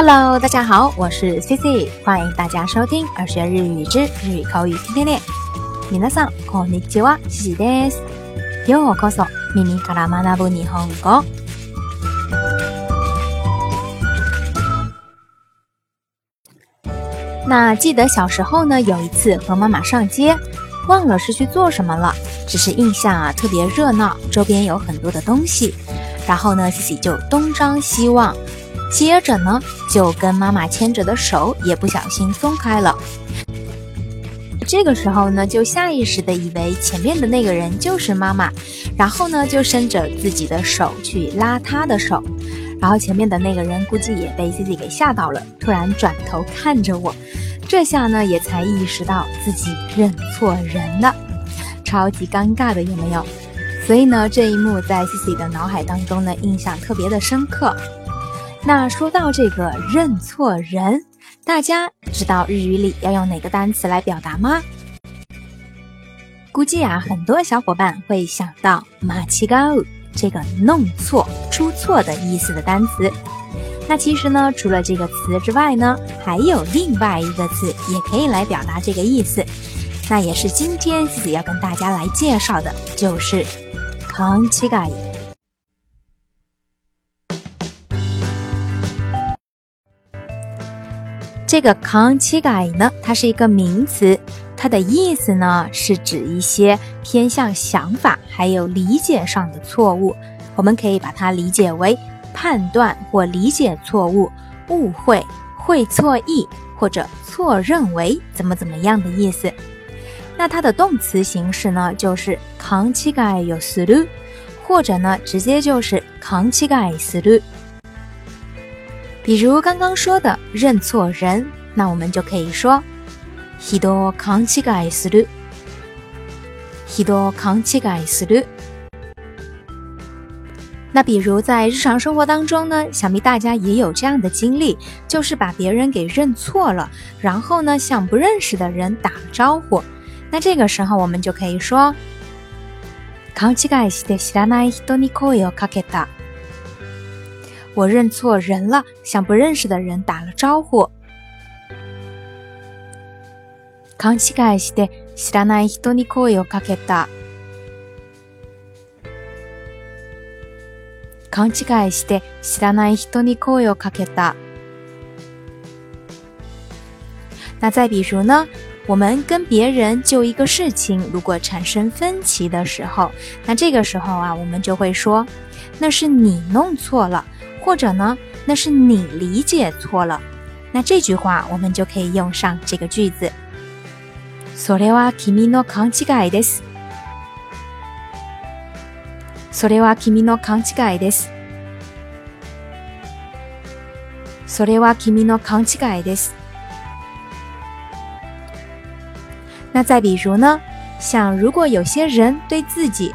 Hello，大家好，我是 Cici，欢迎大家收听耳学日语之日语口语天天练。皆さんこんにちは、Cici です。ようこそ耳から学ぶ日本語。那记得小时候呢，有一次和妈妈上街，忘了是去做什么了，只是印象啊特别热闹，周边有很多的东西。然后呢，Cici 就东张西望。 接着呢，就跟妈妈牵着的手也不小心松开了。这个时候呢，就下意识的以为前面的那个人就是妈妈，然后呢，就伸着自己的手去拉她的手。然后前面的那个人估计也被自己给吓到了，突然转头看着我，这下呢，也才意识到自己认错人了，超级尴尬的，有没有？所以呢，这一幕在 Cici 的脑海当中呢，印象特别的深刻。那说到这个认错人，大家知道日语里要用哪个单词来表达吗？估计啊，很多小伙伴会想到“马奇高”这个弄错、出错的意思的单词。那其实呢，除了这个词之外呢，还有另外一个字也可以来表达这个意思。那也是今天自己要跟大家来介绍的，就是“康奇嘎”。这个“康七改”呢，它是一个名词，它的意思呢是指一些偏向想法还有理解上的错误。我们可以把它理解为判断或理解错误、误会、会错意或者错认为怎么怎么样的意思。那它的动词形式呢，就是“康七改有思路”，或者呢，直接就是“康七改思路”。比如刚刚说的认错人，那我们就可以说“人を勘違いする”。人を勘違いする。那比如在日常生活当中呢，想必大家也有这样的经历，就是把别人给认错了，然后呢向不认识的人打了招呼。那这个时候我们就可以说“勘違いして知らない人に声をかけた”。 我认错人了，向不认识的人打了招呼。勘違いして知らない人に声をかけた。勘違いして知らない人に声をかけた。那再比如呢？我们跟别人就一个事情，如果产生分歧的时候，那这个时候啊，我们就会说，那是你弄错了。 或者呢，那是你理解错了。那这句话我们就可以用上这个句子。それは君の勘違いです。それは君の勘違いです。それは君の勘違いです。那再比如呢，像如果有些人对自己。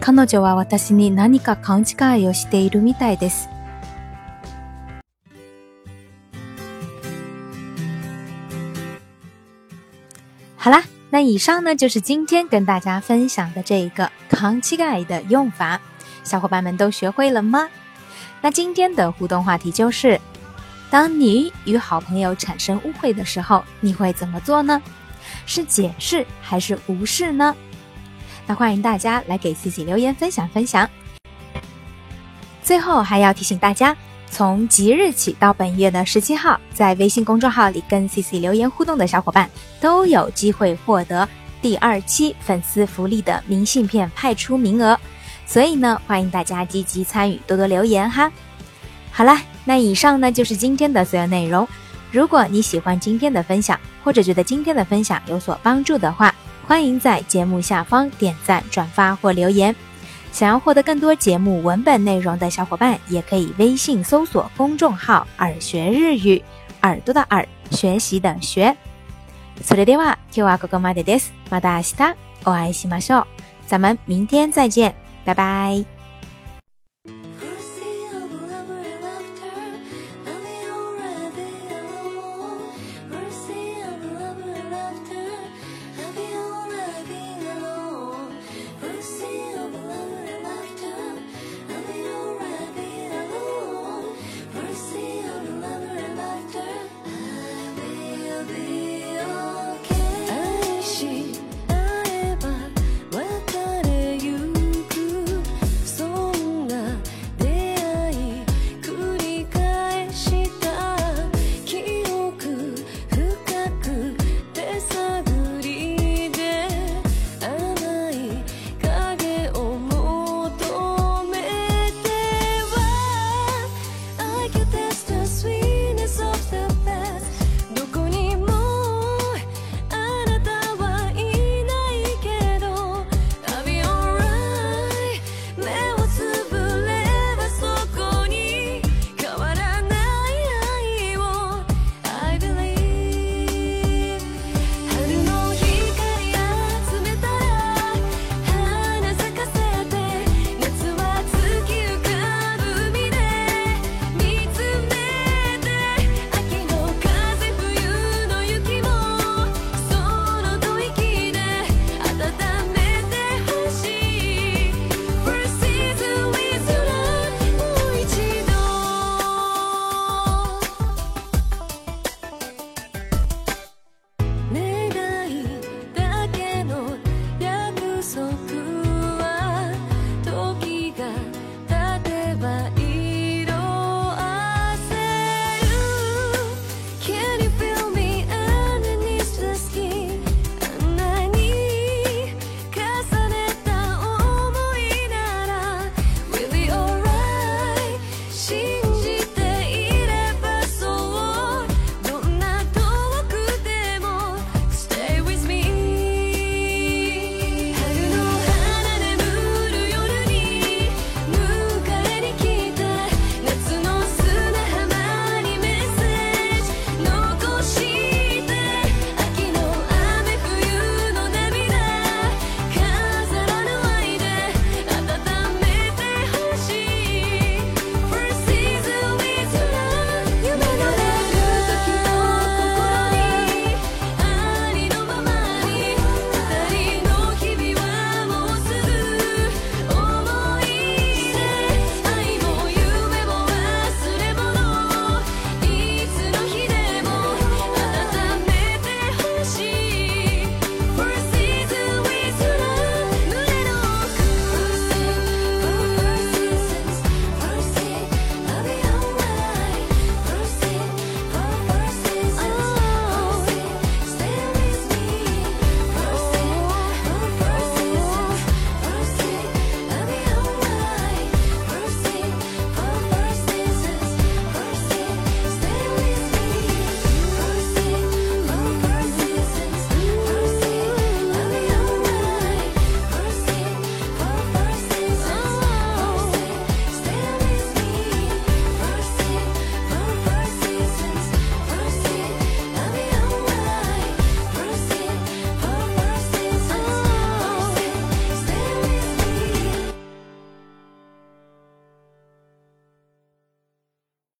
彼女は私に何か勘違いをしているみたいです。好啦，那以上呢就是今天跟大家分享的这个“康乞丐”的用法，小伙伴们都学会了吗？那今天的互动话题就是：当你与好朋友产生误会的时候，你会怎么做呢？是解释还是无视呢？ 欢迎大家来给 Cici 留言分享分享。最后还要提醒大家，从即日起到本月的十七号，在微信公众号里跟 CC 留言互动的小伙伴都有机会获得第二期粉丝福利的明信片派出名额。所以呢，欢迎大家积极参与，多多留言哈。好啦，那以上呢就是今天的所有内容。如果你喜欢今天的分享，或者觉得今天的分享有所帮助的话，欢迎在节目下方点赞、转发或留言。想要获得更多节目文本内容的小伙伴，也可以微信搜索公众号“耳学日语”，耳朵的耳，学习的学。 それでは今日はここまでです。また明日お会いしましょう。咱们明天再见，拜拜。